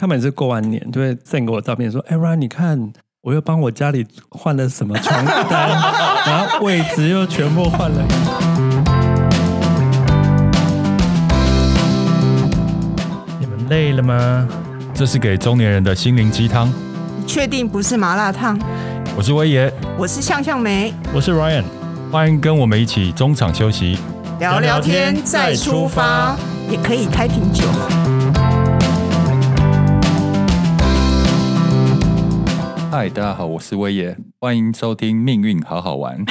他每次过完年就会 send 给我照片，说：“哎，Ryan，你看，我又帮我家里换了什么床单，然后位置又全部换了。”你们累了吗？这是给中年人的心灵鸡汤。你确定不是麻辣烫？我是威爷，我是向向梅，我是 Ryan，欢迎跟我们一起中场休息，聊聊天再出发，也可以开瓶酒。嗨，大家好，我是威爷，欢迎收听《命运好好玩》。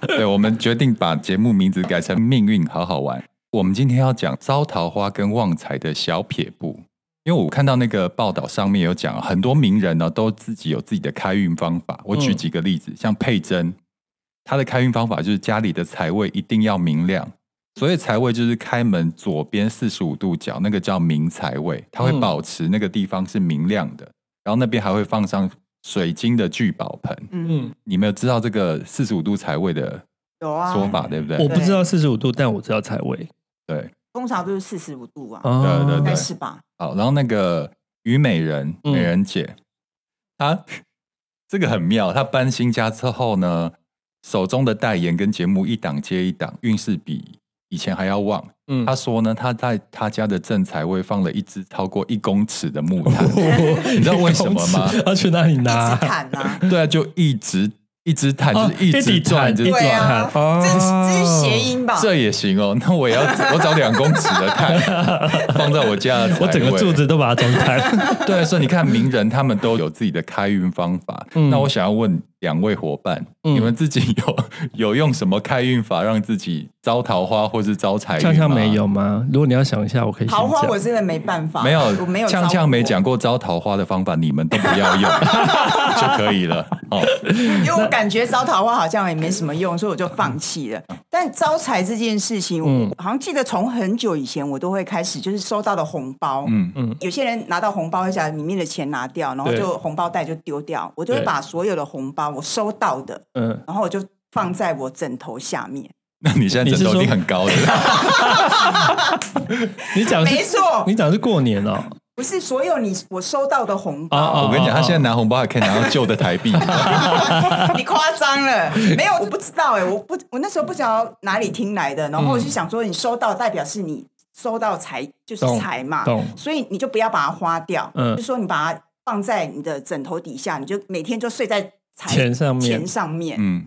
对，我们决定把节目名字改成《命运好好玩》。我们今天要讲招桃花跟旺财的小撇步，因为我看到那个报道上面有讲，很多名人呢都自己有自己的开运方法。我举几个例子，嗯、像佩珍，她的开运方法就是家里的财位一定要明亮，所以财位就是开门左边四十五度角，那个叫明财位，它会保持那个地方是明亮的。然后那边还会放上水晶的聚宝盆。嗯，你没有知道这个四十五度财位的说法，对不对？我不知道四十五度，但我知道财位。对，通常都是四十五度啊。对对对，是吧？好，然后那个虞美人，美人姐，她 这个很妙。她搬新家之后呢，手中的代言跟节目一档接一档，运势比以前还要旺。嗯，他说呢，他在他家的正财位放了一支超过一公尺的木炭，你知道为什么吗？要去哪里拿？炭啊？对啊，就一直一直炭，就是一直转，一直转。哦，这这是谐音吧？这也行哦。那我要 我找两公尺的炭放在我家的，我整个柱子都把它装炭。对，所以你看名人他们都有自己的开运方法。那我想要问。两位伙伴，嗯、你们自己有 有用什么开运法让自己招桃花或是招财？呛呛没有吗？如果你要想一下，我可以。桃花我真的没办法，没有，我没有。呛呛没讲过招桃花的方法，你们都不要用 就可以了。哦，因为我感觉招桃花好像也没什么用，所以我就放弃了。但招财这件事情，嗯、我好像记得从很久以前我都会开始，就是收到的红包，嗯嗯，有些人拿到红包会把里面的钱拿掉，然后就红包袋就丢掉，我就会把所有的红包。我收到的，嗯，然后我就放在我枕头下面。那你现在枕头已经很高了。你讲没错，你讲是过年哦，不是所有你我收到的红包。我跟你讲，他现在拿红包还可以拿到旧的台币。你夸张了，没有，我不知道哎，我不，我那时候不知道哪里听来的，然后我就想说，你收到代表是你收到财就是财嘛，所以你就不要把它花掉，嗯，就说你把它放在你的枕头底下，你就每天就睡在。钱上面，钱上面，嗯，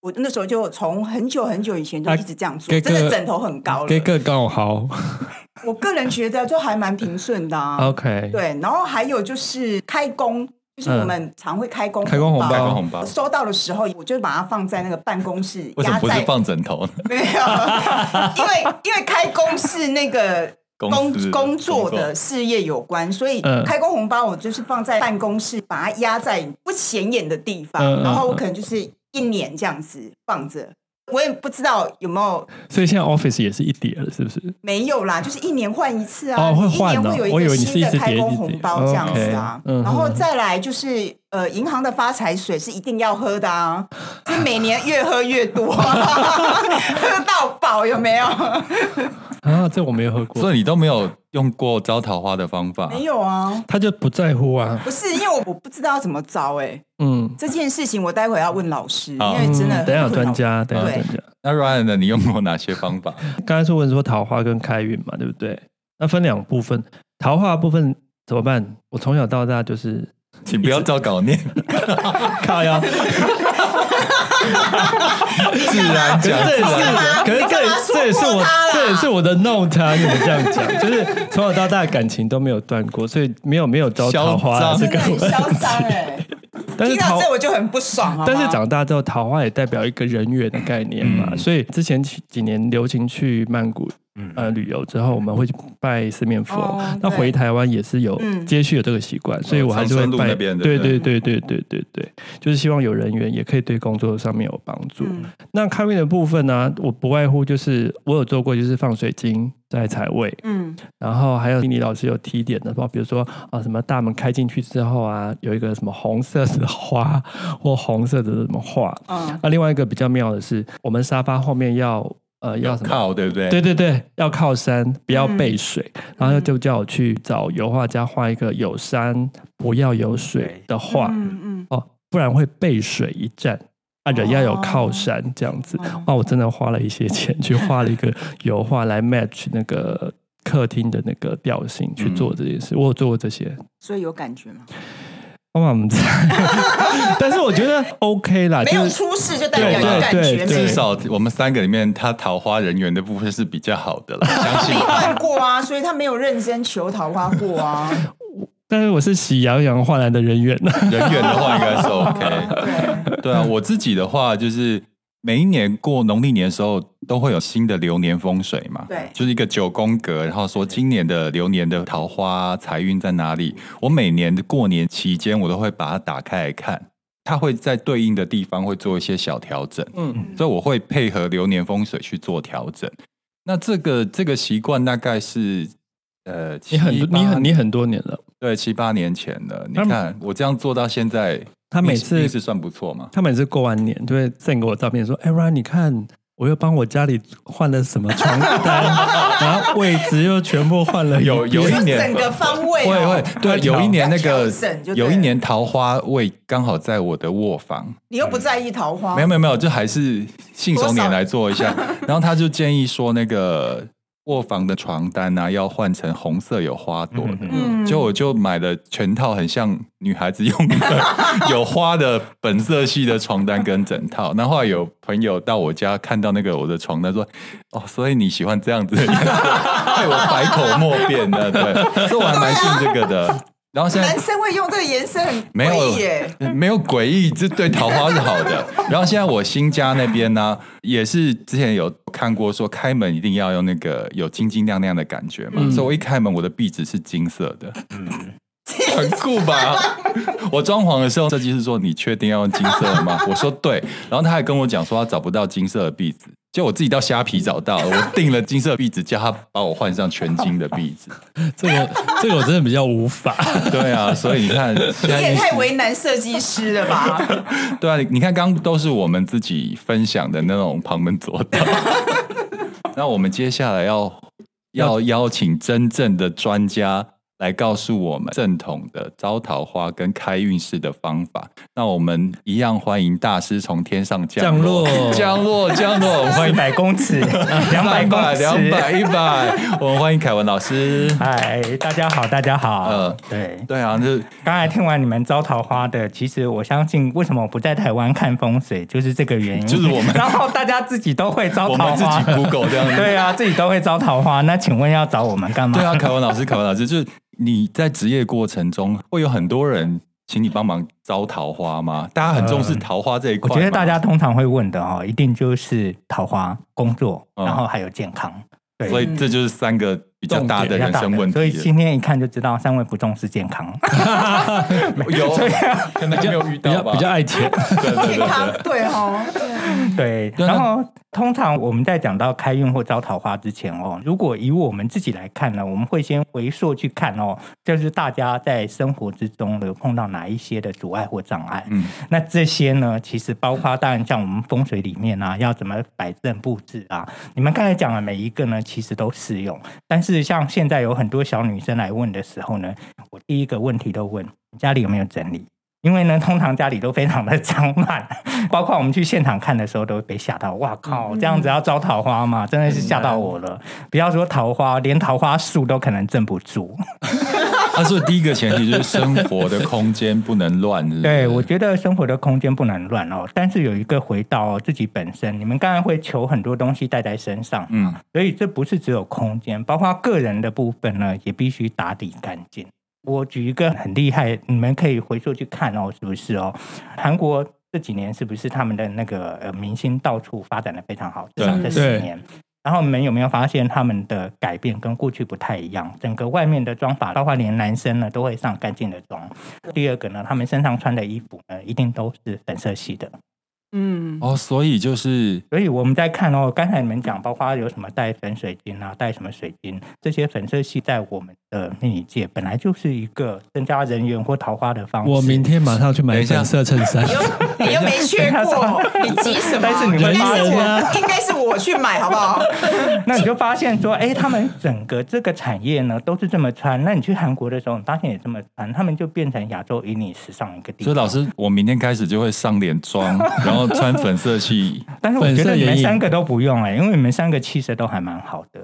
我那时候就从很久很久以前就一直这样做，真的枕头很高了，给个刚好。我个人觉得就还蛮平顺的啊。OK，对，然后还有就是开工，就是我们常会开工，开工红包，开工红包。收到的时候，我就把它放在那个办公室，为什么不是放枕头？没有，因为因为开工是那个。工工作的事业有关，所以开工红包我就是放在办公室，把它压在不显眼的地方，然后我可能就是一年这样子放着。我也不知道有没有，所以现在 office 也是一叠了，是不是？没有啦，就是一年换一次啊。哦，会换的。我以为你是一直开工红包这样子啊。嗯然后再来就是呃，银行的发财水是一定要喝的啊，就每年越喝越多，喝到饱有没有？啊，这我没有喝过，所以你都没有用过招桃花的方法？没有啊，他就不在乎啊。不是，因为我我不知道要怎么招哎、欸。嗯，这件事情我待会要问老师，好因为真的、嗯、等下有专家，等下有专家。那 Ryan 呢？你用过哪些方法？刚才是问说桃花跟开运嘛，对不对？那分两部分，桃花部分怎么办？我从小到大就是，请不要照稿念，靠腰。自然讲，这也是，可是这这也是我这也是我的 note 啊！你们这样讲，就是从小到大感情都没有断过，所以没有没有招桃花这个问题。但是听到这我就很不爽。但是长大之后，桃花也代表一个人缘的概念嘛，所以之前几年流行去曼谷。呃，旅游之后我们会去拜四面佛，那回台湾也是有接续有这个习惯，所以我还是会拜。对对对。对对对对，就是希望有人员，也可以对工作上面有帮助。那开运的部分呢，我不外乎就是我有做过，就是放水晶在财位，嗯，然后还有李老师有提点的，包比如说啊，什么大门开进去之后啊，有一个什么红色的花或红色的什么画，嗯，那另外一个比较妙的是，我们沙发后面要。呃要什么靠，对不对？对对对，要靠山，不要背水，嗯、然后就叫我去找油画家画一个有山不要有水的画，嗯嗯。哦，不然会背水一战。啊，人要有靠山这样子，哦、哇，我真的花了一些钱去画了一个 油画来 match 那个客厅的那个调性去做这件事，嗯、我有做过这些，所以有感觉吗？我们在，但是我觉得 OK 啦，没有出事就代表有感觉。至少我们三个里面，他桃花人缘的部分是比较好的了。相信没换过啊，所以他没有认真求桃花过啊。但是我是喜羊羊换来的人缘，人缘的话应该是 OK。对，对啊，我自己的话就是。每一年过农历年的时候，都会有新的流年风水嘛？对，就是一个九宫格，然后说今年的流年的桃花财运在哪里。我每年的过年期间，我都会把它打开来看，它会在对应的地方会做一些小调整。嗯，所以我会配合流年风水去做调整。那这个这个习惯大概是呃，你很你很你很多年了，对，七八年前了。你看我这样做到现在。他每次是算不错嘛？他每次过完年就会 send 给我照片，说：“哎，Ryan，你看，我又帮我家里换了什么床单，然后位置又全部换了。有有一年整个方位，会会对，有一年那个有一年桃花位刚好在我的卧房。你又不在意桃花？没有没有没有，就还是信手拈来做一下。然后他就建议说那个。”卧房的床单啊，要换成红色有花朵的。嗯，就我就买了全套很像女孩子用的 有花的本色系的床单跟枕套。然后后来有朋友到我家看到那个我的床单，说：“哦，所以你喜欢这样子的颜色？” 害我百口莫辩的。对，所以我还蛮信这个的。然后现在男生会用这个颜色很诡异耶，没有没有诡异，这对桃花是好的。然后现在我新家那边呢、啊，也是之前有看过说开门一定要用那个有晶晶亮亮的感觉嘛，嗯、所以我一开门我的壁纸是金色的，嗯，很酷吧？我装潢的时候设计师说，你确定要用金色吗？我说对，然后他还跟我讲说他找不到金色的壁纸。就我自己到虾皮找到了，我订了金色壁纸，叫他把我换上全金的壁纸。这个这个我真的比较无法。对啊，所以你看，你也太为难设计师了吧？对啊，你看刚刚都是我们自己分享的那种旁门左道。那我们接下来要要邀请真正的专家。来告诉我们正统的招桃花跟开运势的方法。那我们一样欢迎大师从天上降落，降落，降落，欢迎一百公尺，两百公尺，两百一百。我们欢迎凯文老师。嗨，大家好，大家好。呃，对，对啊，就刚才听完你们招桃花的，其实我相信，为什么我不在台湾看风水，就是这个原因。就是我们，然后大家自己都会招桃花，我们自己 Google 这样子。对啊，自己都会招桃花。那请问要找我们干嘛？对啊，凯文老师，凯文老师就是。你在职业过程中会有很多人请你帮忙招桃花吗？大家很重视桃花这一块。我觉得大家通常会问的哦，一定就是桃花、工作，然后还有健康。对，所以这就是三个比较大的人生问题。所以今天一看就知道，三位不重视健康。有，可能就没有遇到吧。比较爱钱，对对对，对哦，对。然后通常我们在讲到开运或招桃花之前哦，如果以我们自己来看呢，我们会先回溯去看哦，就是大家在生活之中有碰到哪一些的阻碍或障碍。嗯，那这些呢，其实包括当然像我们风水里面啊，要怎么摆正布置啊，你们刚才讲的每一个呢，其实都适用。但是像现在有很多小女生来问的时候呢，我第一个问题都问家里有没有整理。因为呢，通常家里都非常的脏乱，包括我们去现场看的时候，都会被吓到。哇靠，这样子要招桃花嘛？真的是吓到我了。不要说桃花，连桃花树都可能镇不住。他说第一个前提就是生活的空间不能乱？对，我觉得生活的空间不能乱哦。但是有一个回到自己本身，你们刚才会求很多东西带在身上，嗯，所以这不是只有空间，包括个人的部分呢，也必须打理干净。我举一个很厉害，你们可以回溯去看哦，是不是哦？韩国这几年是不是他们的那个呃明星到处发展的非常好？至少这十年。然后你们有没有发现他们的改变跟过去不太一样？整个外面的妆法，包括连男生呢都会上干净的妆。第二个呢，他们身上穿的衣服呢一定都是粉色系的。嗯，哦，所以就是，所以我们在看哦，刚才你们讲，包括有什么带粉水晶啊，带什么水晶，这些粉色系在我们的命理界本来就是一个增加人缘或桃花的方式。我明天马上去买一件色衬衫。你又 没学过，你急什么？但是你们发现应该是我去买，好不好？那你就发现说，哎，他们整个这个产业呢，都是这么穿。那你去韩国的时候，你发现也这么穿，他们就变成亚洲引领时尚一个地方。所以老师，我明天开始就会上脸妆，然后。穿粉色系，但是我觉得你们三个都不用哎、欸，因为你们三个气色都还蛮好的。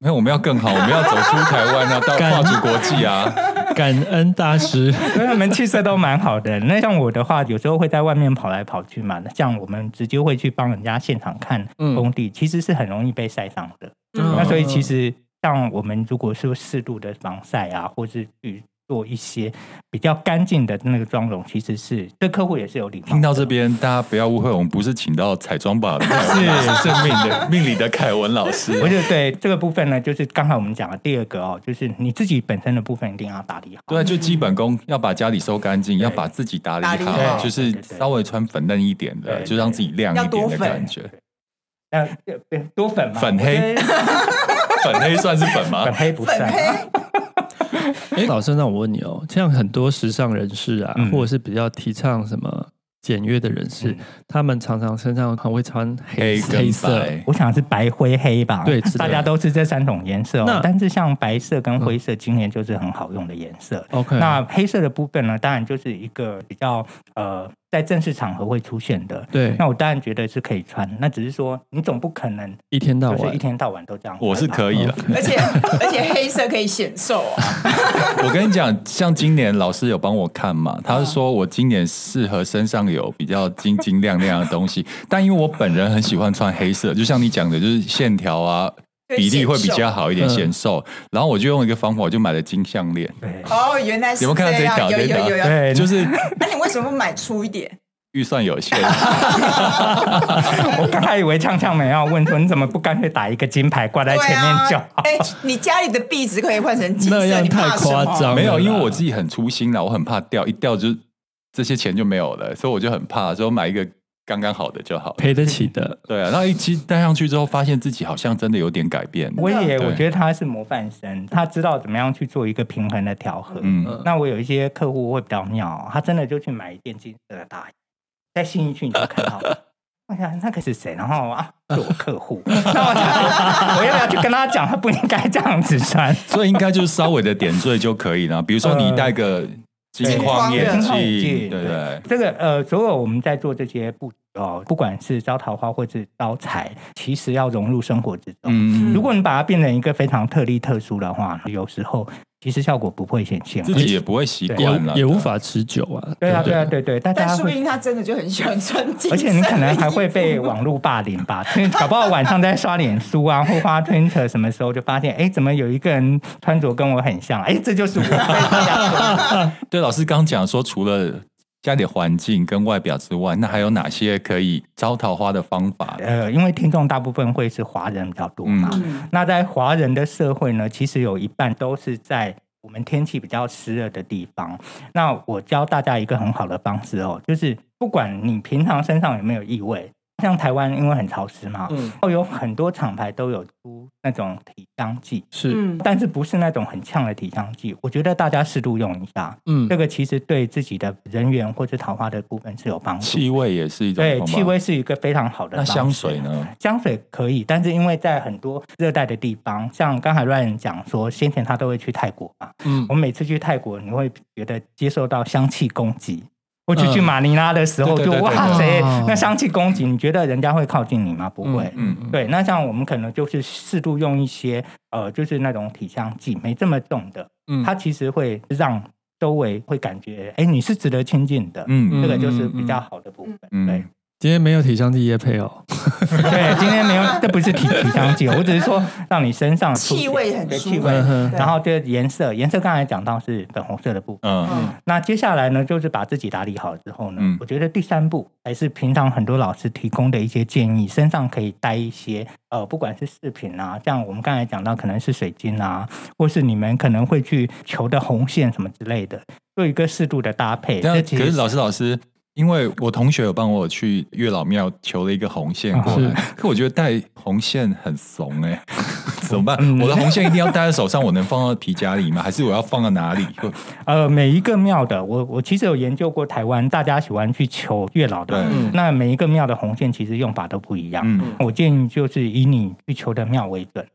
没有，我们要更好，我们要走出台湾，要到跨出国际啊！感恩大师，所以你们气色都蛮好的。那像我的话，有时候会在外面跑来跑去嘛。像我们直接会去帮人家现场看工地，嗯、其实是很容易被晒伤的。嗯、那所以其实像我们如果说适度的防晒啊，或是去。做一些比较干净的那个妆容，其实是对客户也是有礼貌。听到这边，大家不要误会，我们不是请到彩妆吧 的，是是命的命理的凯文老师。我觉得对这个部分呢，就是刚才我们讲的第二个哦，就是你自己本身的部分一定要打理好。对，就基本功，要把家里收干净，要把自己打理好，好就是稍微穿粉嫩一点的，就让自己亮一点的感觉。呃多粉吗？粉黑，粉黑算是粉吗？粉黑不算。哎，老师，那我问你哦，像很多时尚人士啊，嗯、或者是比较提倡什么简约的人士，嗯、他们常常身上很会穿黑黑色，我想是白灰黑吧？对，大家都是这三种颜色、哦。那但是像白色跟灰色，今年就是很好用的颜色。OK，、嗯、那黑色的部分呢，当然就是一个比较呃。在正式场合会出现的，对，那我当然觉得是可以穿。那只是说，你总不可能一天到晚一天到晚都这样。我是可以了，而且而且黑色可以显瘦啊。我跟你讲，像今年老师有帮我看嘛，他是说我今年适合身上有比较晶晶亮亮的东西，但因为我本人很喜欢穿黑色，就像你讲的，就是线条啊。比例会比较好一点，显瘦。然后我就用一个方法，我就买了金项链。哦，原来是有没有看到这一条？有有有有，对，就是。那你为什么不买粗一点？预算有限。我刚才以为呛呛没要问说，你怎么不干脆打一个金牌挂在前面就好？哎，你家里的壁纸可以换成金色，那样太夸张。没有，因为我自己很粗心了，我很怕掉，一掉就这些钱就没有了，所以我就很怕，所以我买一个。刚刚好的就好，赔得起的。对啊，然后一期戴上去之后，发现自己好像真的有点改变。我也我觉得他是模范生，他知道怎么样去做一个平衡的调和。嗯，那我有一些客户会比较妙，他真的就去买一件金色的大衣，在信义区你就看到了。我想那个是谁？然后啊，是我客户。那我要不要去跟他讲，他不应该这样子穿？所以应该就是稍微的点缀就可以了。比如说你戴个。金矿业绩，对这个呃，所有我们在做这些布哦，不管是招桃花或是招财，其实要融入生活之中。嗯，如果你把它变成一个非常特例特殊的话，有时候。其实效果不会显现，自己也不会习惯了，也无法持久啊。对啊，对啊，对对。但说不定他真的就很喜欢穿。而且你可能还会被网络霸凌吧？搞不好晚上在刷脸书啊，或发推特，什么时候就发现，哎，怎么有一个人穿着跟我很像？哎，这就是我。对，老师刚讲说，除了家里环境跟外表之外，那还有哪些可以招桃花的方法？呃，因为听众大部分会是华人比较多嘛。嗯、那在华人的社会呢，其实有一半都是在我们天气比较湿热的地方。那我教大家一个很好的方式哦，就是不管你平常身上有没有异味。像台湾因为很潮湿嘛，嗯，有很多厂牌都有出那种体香剂，是，但是不是那种很呛的体香剂。我觉得大家适度用一下，嗯，这个其实对自己的人缘或者桃花的部分是有帮助。气味也是一种，对，气味是一个非常好的。那香水呢？香水可以，但是因为在很多热带的地方，像刚才 Ryan 讲说，先前他都会去泰国嘛，嗯，我们每次去泰国，你会觉得接受到香气攻击。我去去马尼拉的时候，就哇塞，那香气攻击，你觉得人家会靠近你吗？不会。嗯，对。那像我们可能就是适度用一些呃，就是那种体香剂，没这么重的。嗯，它其实会让周围会感觉，哎，你是值得亲近的。嗯，这个就是比较好的部分。对。今天没有体香剂业配哦，对，今天没有，这不是体体香剂，我只是说让你身上气味很气味，然后这个颜色，颜色刚才讲到是粉红色的部分，嗯。嗯，那接下来呢，就是把自己打理好之后呢，嗯、我觉得第三步还是平常很多老师提供的一些建议，身上可以带一些呃，不管是饰品啊，像我们刚才讲到可能是水晶啊，或是你们可能会去求的红线什么之类的，做一个适度的搭配。可是老师老师。因为我同学有帮我去月老庙求了一个红线过来，可我觉得戴红线很怂哎，怎么办？我的红线一定要戴在手上，我能放到皮夹里吗？还是我要放到哪里？呃，每一个庙的，我我其实有研究过台湾，大家喜欢去求月老的，那每一个庙的红线其实用法都不一样。我建议就是以你去求的庙为准。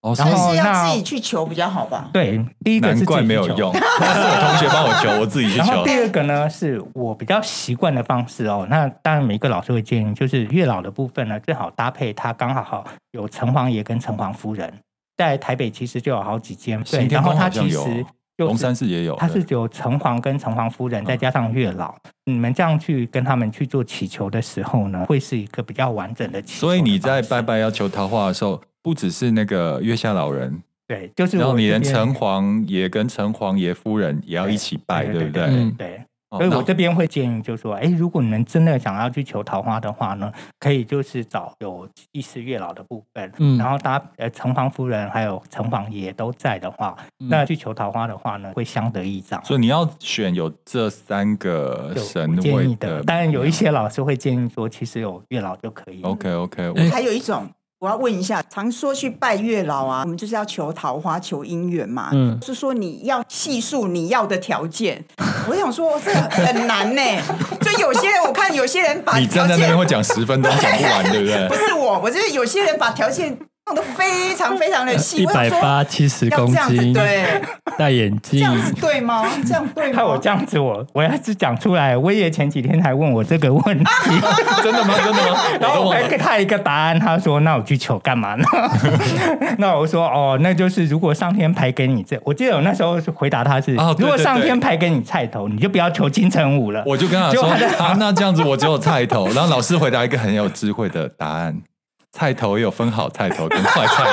哦，然后是要自己去求比较好吧？对，第一个是难怪没有用，是我同学帮我求，我自己去求。然后第二个呢，是我比较习惯的方式哦。那当然，每一个老师会建议，就是月老的部分呢，最好搭配他刚好好有城隍爷跟城隍夫人，在台北其实就有好几间。对，然后他其实龙山寺也有，他是有城隍跟城隍夫人，再加上月老，你们这样去跟他们去做祈求的时候呢，会是一个比较完整的祈求。所以你在拜拜要求桃花的时候。不只是那个月下老人，对，就是然后你连城隍爷跟城隍爷夫人也要一起拜，对不对？对，所以我这边会建议，就是说，哎，如果你们真的想要去求桃花的话呢，可以就是找有祭祀月老的部分，嗯，然后搭呃城隍夫人还有城隍爷都在的话，那去求桃花的话呢，会相得益彰。所以你要选有这三个神位的，当然有一些老师会建议说，其实有月老就可以。OK OK，还有一种。我要问一下，常说去拜月老啊，我们就是要求桃花、求姻缘嘛。嗯，是说你要细数你要的条件。我想说这很难呢。就有些人，我看有些人把你站在那边会讲十分钟讲不完，对不对？不是我，我就是有些人把条件。都非常非常的细，一百八七十公斤，对，戴眼镜，这样子对吗？这样对吗？看我这样子，我我要是讲出来，威爷前几天还问我这个问题，真的吗？真的吗？然后我还给他一个答案，他说：“那我去求干嘛呢？”那我说：“哦，那就是如果上天排给你这，我记得我那时候回答他是哦：如果上天排给你菜头，你就不要求金城武了。”我就跟他说：“啊，那这样子我只有菜头。”然后老师回答一个很有智慧的答案。菜头也有分好菜头跟坏菜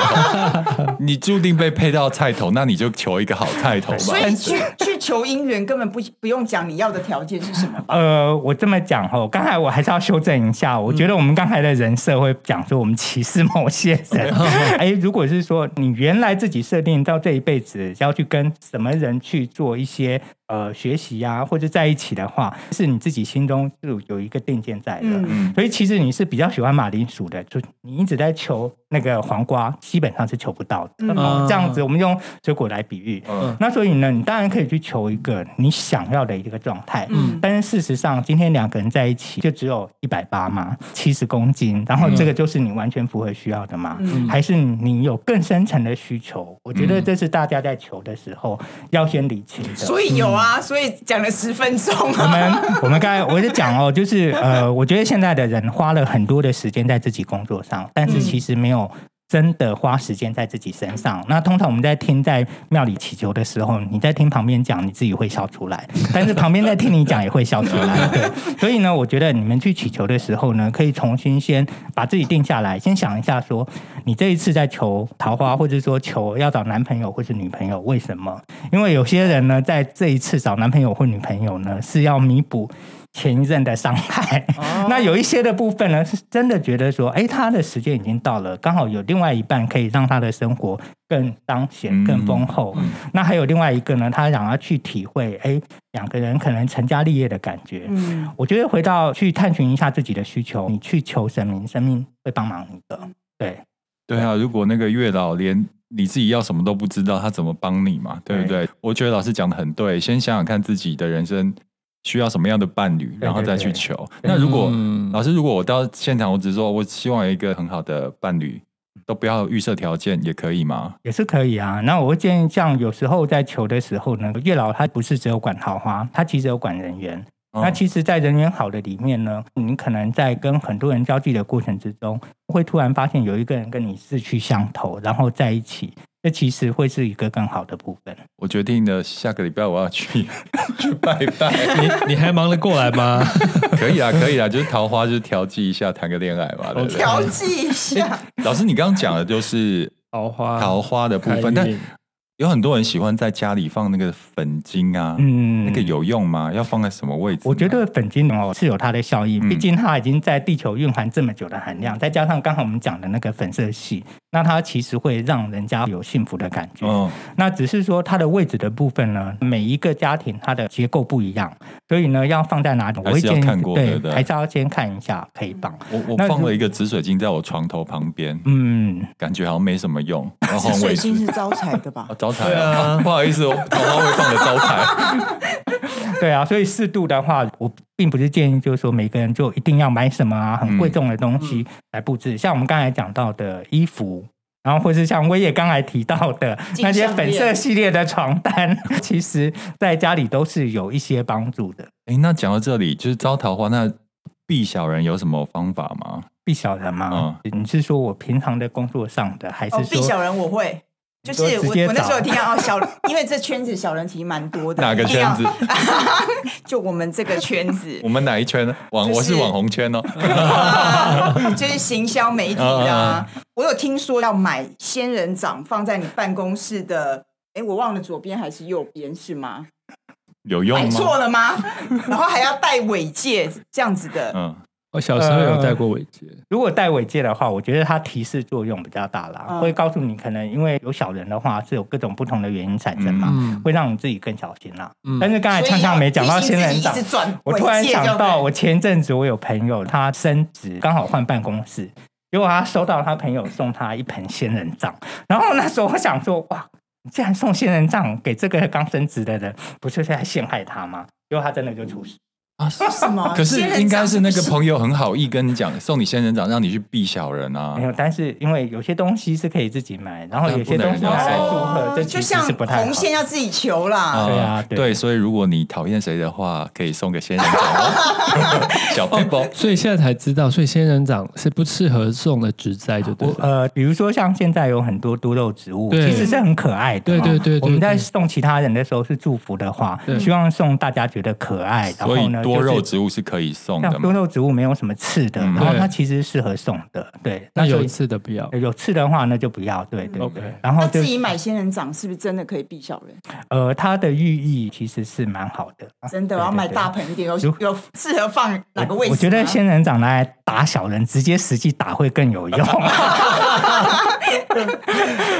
头，你注定被配到菜头，那你就求一个好菜头吧。所以去去求姻缘根本不不用讲你要的条件是什么。呃，我这么讲哦，刚才我还是要修正一下，我觉得我们刚才的人设会讲说我们歧视某些人。哎，如果是说你原来自己设定到这一辈子要去跟什么人去做一些。呃，学习呀、啊，或者在一起的话，是你自己心中就有一个定见在的。嗯、所以其实你是比较喜欢马铃薯的，就你一直在求那个黄瓜，基本上是求不到的。嗯、这样子，我们用水果来比喻。嗯、那所以呢，你当然可以去求一个你想要的一个状态。嗯、但是事实上，今天两个人在一起就只有一百八嘛，七十公斤，然后这个就是你完全符合需要的嘛？嗯、还是你有更深层的需求？我觉得这是大家在求的时候要先理清的。所以有。啊，所以讲了十分钟。我们我们刚才我就讲哦，就是呃，我觉得现在的人花了很多的时间在自己工作上，但是其实没有。真的花时间在自己身上。那通常我们在听在庙里祈求的时候，你在听旁边讲，你自己会笑出来；但是旁边在听你讲也会笑出来。对，所以呢，我觉得你们去祈求的时候呢，可以重新先把自己定下来，先想一下说，你这一次在求桃花，或者说求要找男朋友或是女朋友，为什么？因为有些人呢，在这一次找男朋友或女朋友呢，是要弥补。前一任的伤害，哦、那有一些的部分呢，是真的觉得说，哎，他的时间已经到了，刚好有另外一半可以让他的生活更当显、更丰厚。那还有另外一个呢，他想要去体会，哎，两个人可能成家立业的感觉。嗯，我觉得回到去探寻一下自己的需求，你去求神明，神明会帮忙你的。对，对啊，如果那个月老连你自己要什么都不知道，他怎么帮你嘛？对不对？对，我觉得老师讲的很对，先想想看自己的人生。需要什么样的伴侣，然后再去求。对对对，那如果、嗯、老师，如果我到现场，我只是说我希望有一个很好的伴侣，都不要预设条件，也可以吗？也是可以啊。那我会建议，像有时候在求的时候呢，月老他不是只有管桃花，他其实有管人缘。哦、那其实，在人缘好的里面呢，你可能在跟很多人交际的过程之中，会突然发现有一个人跟你志趣相投，然后在一起。这其实会是一个更好的部分。我决定了，下个礼拜我要去去拜拜。你你还忙得过来吗？可以啊，可以啊，就是桃花，就是调剂一下，谈个恋爱嘛。对对调剂一下。老师，你刚刚讲的就是桃花桃花的部分，但。有很多人喜欢在家里放那个粉晶啊，嗯，那个有用吗？要放在什么位置？我觉得粉晶哦是有它的效益，毕竟它已经在地球蕴含这么久的含量，再加上刚好我们讲的那个粉色系，那它其实会让人家有幸福的感觉。嗯，那只是说它的位置的部分呢，每一个家庭它的结构不一样，所以呢，要放在哪里，我会建议对，对，还是要先看一下可以放。我我放了一个紫水晶在我床头旁边，嗯，感觉好像没什么用。紫水晶是招财的吧？招财啊，不好意思，我桃花会放的招财。对啊，所以适度的话，我并不是建议，就是说每个人就一定要买什么啊，很贵重的东西来布置。嗯、像我们刚才讲到的衣服，然后或是像威爷刚才提到的那些粉色系列的床单，其实在家里都是有一些帮助的。哎，那讲到这里，就是招桃花，那避小人有什么方法吗？避小人吗？嗯、你是说我平常的工作上的，还是说避小人我会？就是我，我那时候听到哦，小，因为这圈子小人其实蛮多的。哪个圈子？就我们这个圈子。我们哪一圈呢？网，我是网红圈哦。就是行销媒体的。我有听说要买仙人掌放在你办公室的，哎，我忘了左边还是右边是吗？有用吗？买错了吗？然后还要戴尾戒这样子的。嗯。我小时候有戴过尾戒，呃，如果戴尾戒的话，我觉得它提示作用比较大啦，嗯、会告诉你可能因为有小人的话是有各种不同的原因产生嘛，嗯、会让你自己更小心啦。嗯、但是刚才畅畅没讲到仙人掌，我突然想到，我前阵子我有朋友他升职，刚好换办公室，结果他收到他朋友送他一盆仙人掌，然后那时候我想说，哇，你竟然送仙人掌给这个刚升职的人，不是在陷害他吗？结果他真的就出事。啊，是什么？可是应该是那个朋友很好意跟你讲，送你仙人掌，让你去避小人啊。没有，但是因为有些东西是可以自己买，然后有些东西拿来祝贺，这其实是不太。红线要自己求啦。对啊，对，所以如果你讨厌谁的话，可以送个仙人掌。小背包。所以现在才知道，所以仙人掌是不适合送的植栽，就对。呃，比如说像现在有很多多肉植物，其实是很可爱的。对对对。我们在送其他人的时候是祝福的话，希望送大家觉得可爱，然后呢。多肉植物是可以送的，多肉植物没有什么刺的，然后它其实适合送的。对，那有刺的不要，有刺的话那就不要。对对对。然后自己买仙人掌是不是真的可以避小人？呃，它的寓意其实是蛮好的。真的，我要买大盆一点，有有适合放哪个位置？我觉得仙人掌拿来打小人，直接实际打会更有用。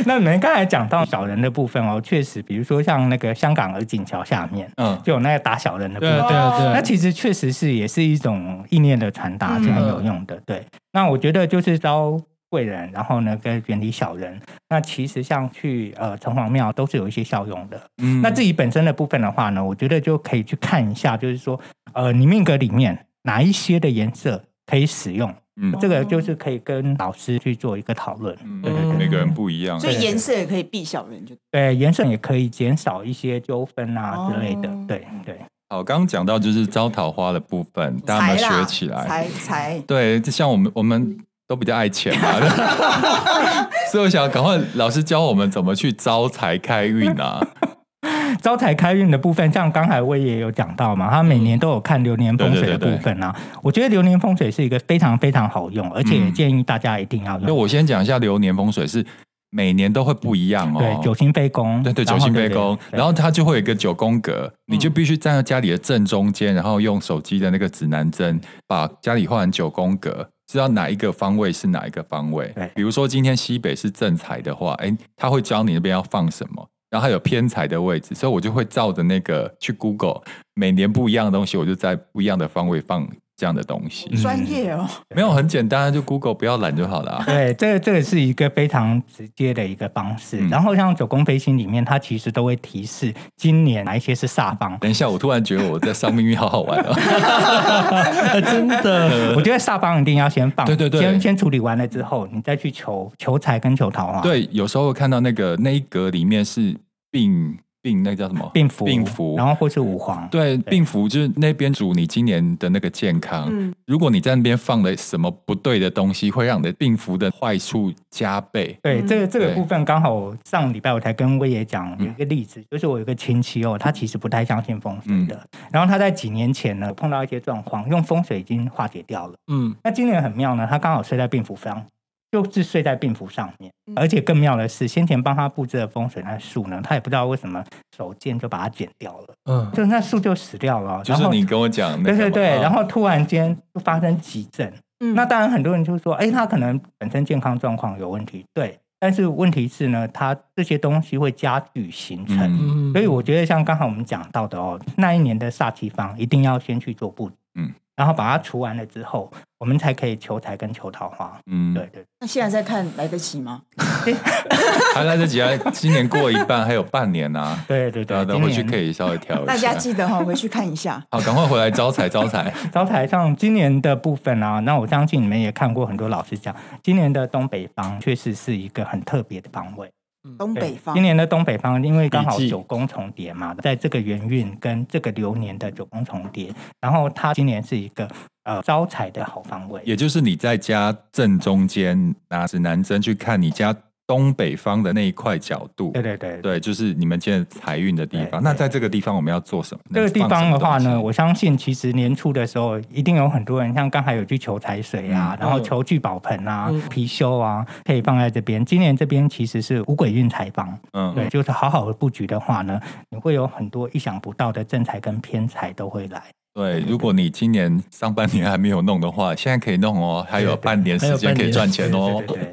那你们刚才讲到小人的部分哦，确实，比如说像那个香港儿景桥下面，嗯，就有那个打小人的部分，对对对，那其实确实是也是一种意念的传达，是很有用的。对，那我觉得就是招贵人，然后呢跟远离小人，那其实像去呃城隍庙都是有一些效用的。嗯，那自己本身的部分的话呢，我觉得就可以去看一下，就是说呃你命格里面哪一些的颜色可以使用。嗯，这个就是可以跟老师去做一个讨论。嗯，对对对，每个人不一样，所以颜色也可以避小人，就对，颜色也可以减少一些纠纷啊之类的。对对。好，刚刚讲到就是招桃花的部分，大家有没有学起来？财财。对，就像我们我们都比较爱钱嘛，所以我想赶快老师教我们怎么去招财开运啊。招财开运的部分，像刚才我也有讲到嘛，他每年都有看流年风水的部分啊。我觉得流年风水是一个非常非常好用，而且也建议大家一定要用。那我先讲一下流年风水是每年都会不一样哦。对，九星飞宫，对对，九星飞宫，然后它就会有一个九宫格，你就必须站在家里的正中间，然后用手机的那个指南针把家里画成九宫格，知道哪一个方位是哪一个方位。对，比如说今天西北是正财的话，哎，他会教你那边要放什么。然后还有偏财的位置，所以我就会照着那个去 Google，每年不一样的东西，我就在不一样的方位放这样的东西。专业哦，没有很简单，就 Google 不要懒就好了啊。对，这个这个是一个非常直接的一个方式。嗯、然后像九宫飞星里面，它其实都会提示今年哪一些是煞方。等一下，我突然觉得我在上命运好好玩哦。真的，我觉得煞方一定要先放，对对对，先先处理完了之后，你再去求求财跟求桃花。对，有时候会看到那个那一格里面是。病病那个叫什么？病符，病符，然后或是五黄。对，病符就是那边主你今年的那个健康。嗯，如果你在那边放了什么不对的东西，会让你的病符的坏处加倍。对，这个这个部分刚好上礼拜我才跟威爷讲有一个例子，就是我有一个亲戚哦，他其实不太相信风水的，然后他在几年前呢碰到一些状况，用风水已经化解掉了。嗯，那今年很妙呢，他刚好睡在病符方。就是睡在病符上面，而且更妙的是，先前帮他布置的风水那树呢，他也不知道为什么手贱就把它剪掉了，嗯，就那树就死掉了。就是你跟我讲，对对对，然后突然间就发生急症，嗯，那当然很多人就说，哎，他可能本身健康状况有问题，对，但是问题是呢，他这些东西会加剧形成，嗯、所以我觉得像刚才我们讲到的哦，那一年的煞气方一定要先去做布置，嗯。然后把它除完了之后，我们才可以求财跟求桃花。嗯，对对。那现在在看来得及吗？还来得及啊！今年过一半，还有半年啊。对对对，等回去可以稍微调一下。大家记得哈，回去看一下。好，赶快回来招财招财招财。像今年的部分啊，那我相信你们也看过很多老师讲，今年的东北方确实是一个很特别的方位。东北方，今年的东北方，因为刚好九宫重叠嘛，在这个元运跟这个流年的九宫重叠，然后它今年是一个呃招财的好方位，也就是你在家正中间拿指南针去看你家。东北方的那一块角度，对对对，对，就是你们现在财运的地方。那在这个地方，我们要做什么？这个地方的话呢，我相信其实年初的时候，一定有很多人，像刚才有去求财水啊，嗯、然后求聚宝盆啊、貔貅、嗯、啊，可以放在这边。今年这边其实是五鬼运财方，嗯，对，就是好好的布局的话呢，你会有很多意想不到的正财跟偏财都会来。对，如果你今年上半年还没有弄的话，现在可以弄哦，还有半年时间可以赚钱哦。对对对对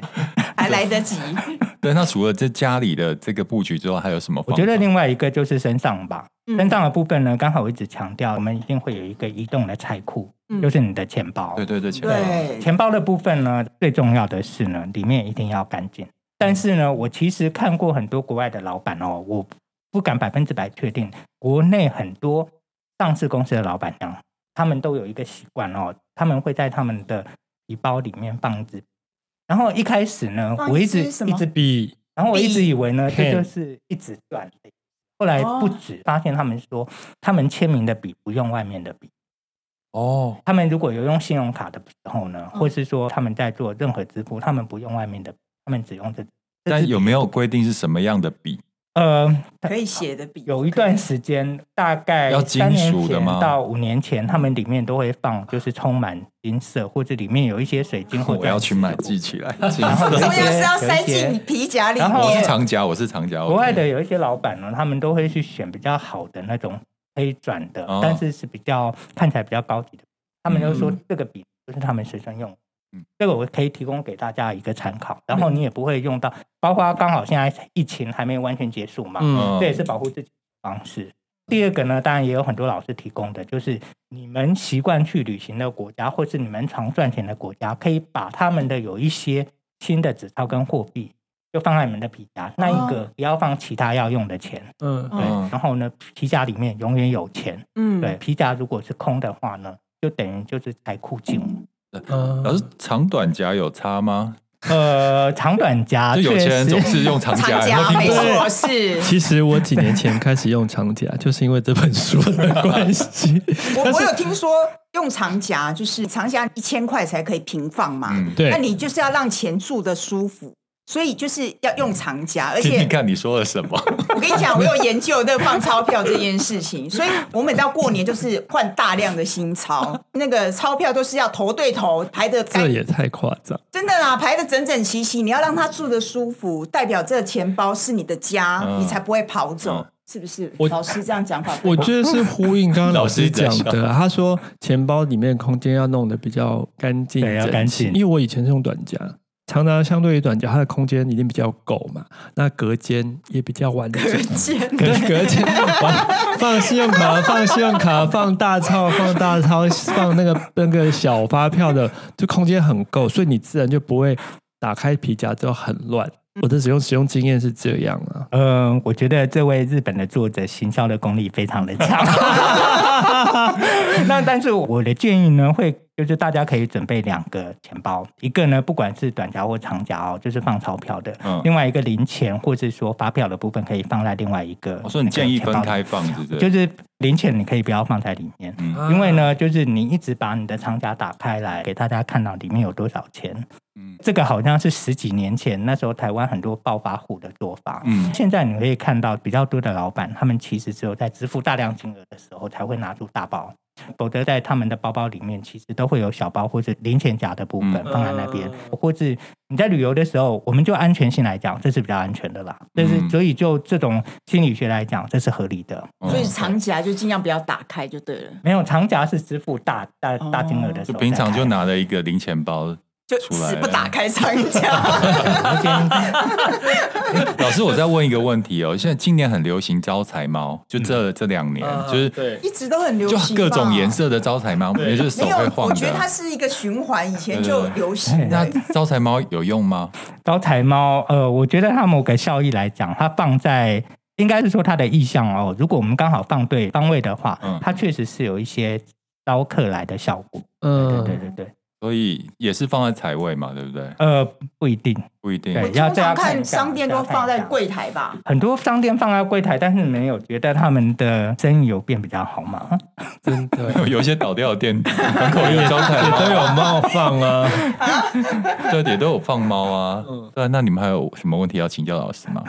还来得及。对，那除了这家里的这个布局之外，还有什么？我觉得另外一个就是身上吧。嗯、身上的部分呢，刚好我一直强调，我们一定会有一个移动的财库，嗯、就是你的钱包。对对对，钱包。钱包的部分呢，最重要的是呢，里面一定要干净。但是呢，我其实看过很多国外的老板哦，我不敢百分之百确定，国内很多上市公司的老板娘，他们都有一个习惯哦，他们会在他们的皮包里面放一支。然后一开始呢，我一直一直比，然后我一直以为呢，这就是一直转。后来不止，发现他们说，他们签名的笔不用外面的笔。哦，他们如果有用信用卡的时候呢，或是说他们在做任何支付，他们不用外面的，他们只用这。但有没有规定是什么样的笔？呃，可以写的笔，有一段时间，大概三年前到五年前，他们里面都会放，就是充满金色，或者里面有一些水晶。我要去买，记起来。然后重要是要塞进皮夹里面。我是长夹，我是长夹。国外的有一些老板呢，他们都会去选比较好的那种可以转的，但是是比较看起来比较高级的。他们就说这个笔就是他们随身用。这个我可以提供给大家一个参考，然后你也不会用到，包括刚好现在疫情还没完全结束嘛，嗯，这也是保护自己的方式。第二个呢，当然也有很多老师提供的，就是你们习惯去旅行的国家，或是你们常赚钱的国家，可以把他们的有一些新的纸钞跟货币，就放在你们的皮夹，那一个不要放其他要用的钱，嗯，对。然后呢，皮夹里面永远有钱，嗯，对。皮夹如果是空的话呢，就等于就是财库尽。老师，长短夹有差吗？呃，长短夹，就有些人总是用长夹，没错，是。其实我几年前开始用长夹，就是因为这本书的关系。我我有听说用长夹，就是长夹一千块才可以平放嘛，对，那你就是要让钱住的舒服。所以就是要用长夹，而且你看你说了什么？我跟你讲，我有研究那个放钞票这件事情，所以我每到过年就是换大量的新钞，那个钞票都是要头对头排的。这也太夸张！真的啦，排的整整齐齐，你要让他住的舒服，代表这个钱包是你的家，嗯、你才不会跑走，嗯、是不是？我老师这样讲法，我觉得是呼应刚刚老师讲的。他说钱包里面空间要弄得比较干净，对，要干净。因为我以前是用短夹。长夹相对于短夹，它的空间一定比较够嘛，那隔间也比较完整。隔间，隔隔间，放信用卡，放信用卡，放大钞，放大钞，放那个那个小发票的，就空间很够，所以你自然就不会打开皮夹之后很乱。我的使用使用经验是这样啊，嗯，我觉得这位日本的作者行销的功力非常的强。那但是我的建议呢，会就是大家可以准备两个钱包，一个呢不管是短夹或长夹哦，就是放钞票的；嗯、另外一个零钱或者是说发票的部分可以放在另外一个。我说你建议分开放？就是零钱你可以不要放在里面，嗯、因为呢，就是你一直把你的长夹打开来给大家看到里面有多少钱。嗯，这个好像是十几年前那时候台湾很多暴发户的做法。嗯，现在你可以看到比较多的老板，他们其实只有在支付大量金额的时候才会拿出大包，否则在他们的包包里面其实都会有小包或者零钱夹的部分放在那边，嗯、或者你在旅游的时候，我们就安全性来讲，这是比较安全的啦。但是所以就这种心理学来讲，这是合理的。所以长夹就尽量不要打开就对了。没有长夹是支付大大大金额的时候，就平常就拿了一个零钱包。就死不打开唱一下。老师，我再问一个问题哦，现在今年很流行招财猫，就这这两年，就是，一直都很流行，就各种颜色的招财猫，也就是手会晃的。我觉得它是一个循环，以前就流行。那招财猫有用吗？招财猫，呃，我觉得它某个效益来讲，它放在应该是说它的意向哦，如果我们刚好放对方位的话，它确实是有一些招客来的效果。嗯，对对对对。所以也是放在财位嘛，对不对？呃，不一定，不一定。对，要这样看商店都放在柜台吧。很多商店放在柜台，但是没有觉得他们的生意有变比较好吗？真的，有些倒掉的店 门口也招财也，都有猫放啊，对，也都有放猫啊。对，那你们还有什么问题要请教老师吗？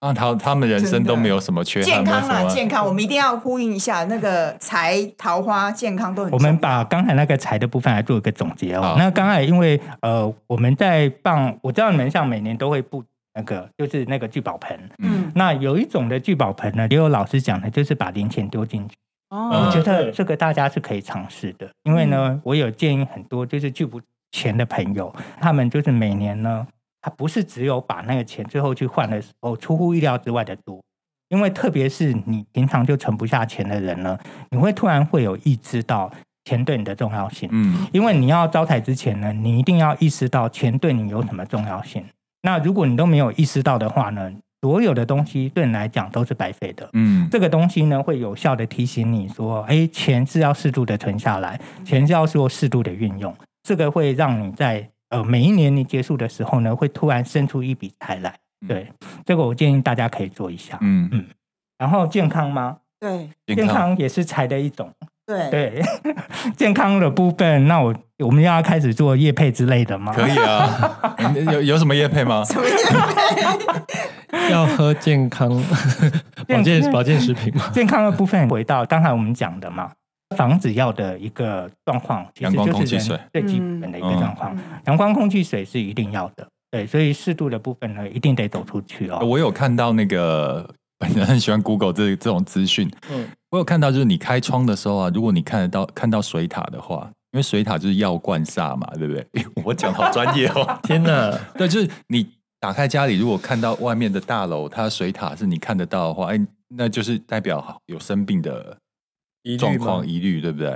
啊，他他们人生都没有什么缺陷，健康啊，健康，我们一定要呼应一下那个财、桃花、健康都很。我们把刚才那个财的部分来做一个总结哦。那刚才因为呃，我们在放，我知道你们像每年都会布那个，就是那个聚宝盆。嗯。那有一种的聚宝盆呢，也有老师讲的，就是把零钱丢进去。哦。我觉得这个大家是可以尝试的，因为呢，嗯、我有建议很多就是聚不钱的朋友，他们就是每年呢。他不是只有把那个钱最后去换的时候出乎意料之外的多，因为特别是你平常就存不下钱的人呢，你会突然会有意识到钱对你的重要性。嗯，因为你要招财之前呢，你一定要意识到钱对你有什么重要性。那如果你都没有意识到的话呢，所有的东西对你来讲都是白费的。嗯，这个东西呢会有效的提醒你说，哎，钱是要适度的存下来，钱是要做适度的运用。这个会让你在。呃，每一年你结束的时候呢，会突然生出一笔财来。对，嗯、这个我建议大家可以做一下。嗯嗯。然后健康吗？对，健康也是财的一种。对对，健康的部分，那我我们要开始做叶配之类的吗？可以啊。有有什么叶配吗？什么叶配？要喝健康保健保健食品吗？健康的部分回到刚才我们讲的嘛。房子要的一个状况，其实就是人最基本的一个状况。阳光、空气、水是一定要的，对，所以适度的部分呢，一定得走出去哦。我有看到那个，本 人很喜欢 Google 这这种资讯。嗯，我有看到，就是你开窗的时候啊，如果你看得到看到水塔的话，因为水塔就是药罐煞嘛，对不对？我讲好专业哦，天哪！对，就是你打开家里，如果看到外面的大楼，它的水塔是你看得到的话，哎，那就是代表有生病的。状况疑虑，对不对？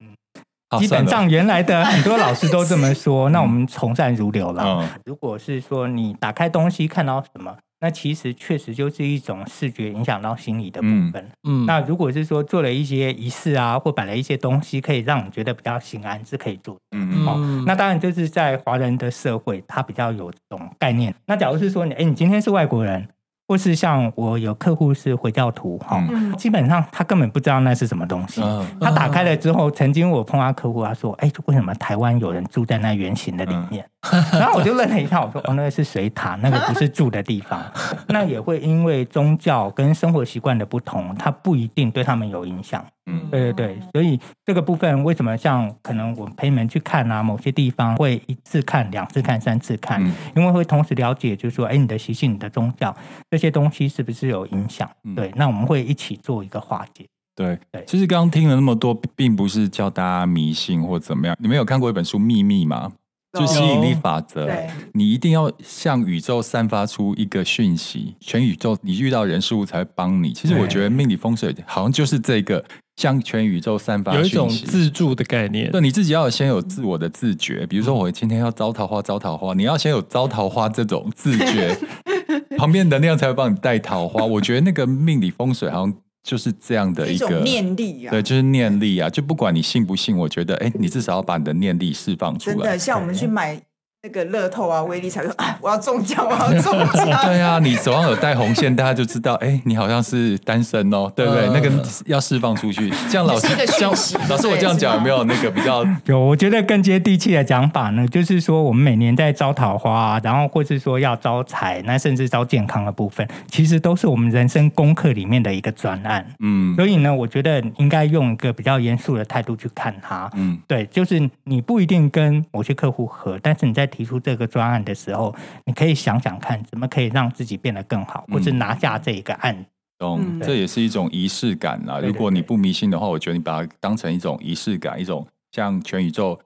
嗯，基本上原来的很多老师都这么说，那我们从善如流了。嗯，如果是说你打开东西看到什么，那其实确实就是一种视觉影响到心理的部分。嗯，那如果是说做了一些仪式啊，或摆了一些东西，可以让你觉得比较心安，是可以做的。嗯嗯，那当然就是在华人的社会，他比较有这种概念。那假如是说你，哎，你今天是外国人。或是像我有客户是回教徒哈，嗯、基本上他根本不知道那是什么东西。嗯、他打开了之后，曾经我碰到客户，他说：“哎，为什么台湾有人住在那圆形的里面？”嗯、然后我就愣了一下，我说：“哦，那个是水塔，那个不是住的地方。”那也会因为宗教跟生活习惯的不同，它不一定对他们有影响。嗯，对对对，所以这个部分为什么像可能我陪你们去看啊，某些地方会一次看、两次看、三次看，嗯、因为会同时了解，就是说，哎，你的习性、你的宗教这些东西是不是有影响？嗯、对，那我们会一起做一个化解。对对，其实刚刚听了那么多，并不是叫大家迷信或怎么样。你们有看过一本书《秘密》吗？就吸引力法则，你一定要向宇宙散发出一个讯息，全宇宙你遇到人事物才会帮你。其实我觉得命理风水好像就是这个，向全宇宙散发，有一种自助的概念。对，你自己要先有自我的自觉，比如说我今天要招桃花，招桃花，你要先有招桃花这种自觉，旁边能量才会帮你带桃花。我觉得那个命理风水好像。就是这样的一个一念力啊，对，就是念力啊，就不管你信不信，我觉得，哎，你至少要把你的念力释放出来。真的，像我们去买。那个乐透啊，威力才说 啊，我要中奖，我要中奖。对啊，你手上有带红线，大家就知道，哎，你好像是单身哦，对不对？那个要释放出去。这样老师，这样老师，我这样讲有没有那个比较？有，我觉得更接地气的讲法呢，就是说我们每年在招桃花，然后或是说要招财，那甚至招健康的部分，其实都是我们人生功课里面的一个专案。嗯，所以呢，我觉得应该用一个比较严肃的态度去看它。嗯，对，就是你不一定跟某些客户合，但是你在提出这个专案的时候，你可以想想看，怎么可以让自己变得更好，或是拿下这一个案。懂、嗯，对这也是一种仪式感啊。如果你不迷信的话，我觉得你把它当成一种仪式感，一种像全宇宙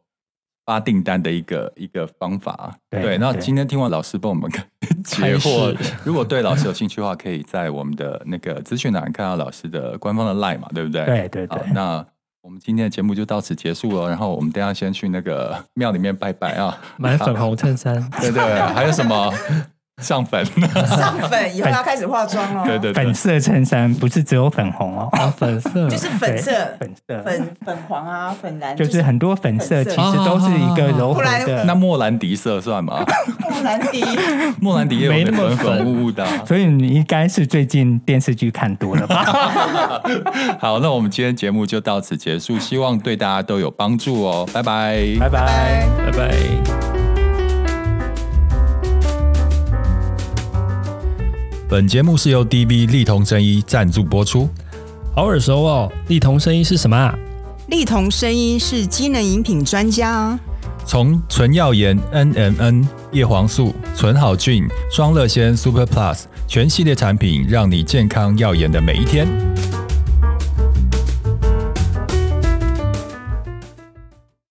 发订单的一个一个方法。对，对，那今天听完老师帮我们解惑，如果对老师有兴趣的话，可以在我们的那个资讯栏看到老师的官方的 LINE 嘛，对不对？对对对。那我们今天的节目就到此结束了，然后我们等下先去那个庙里面拜拜啊，买粉红衬衫。对对，还有什么？上粉，上粉，以后要开始化妆哦。对对，粉色衬衫不是只有粉红哦，粉色。就是粉色，粉色，粉粉黄啊，粉蓝，就是很多粉色，其实都是一个柔和的。那莫兰迪色算吗？莫兰迪，莫兰迪也有点粉粉雾雾的，所以你应该是最近电视剧看多了吧？好，那我们今天节目就到此结束，希望对大家都有帮助哦，拜拜，拜拜，拜拜。本节目是由 DV 丽彤声医赞助播出，好耳熟哦！丽彤声医是什么啊？丽彤声医是机能饮品专家啊。从纯耀颜 NMN、叶黄素、纯好菌、双乐仙 Super Plus 全系列产品，让你健康耀眼的每一天。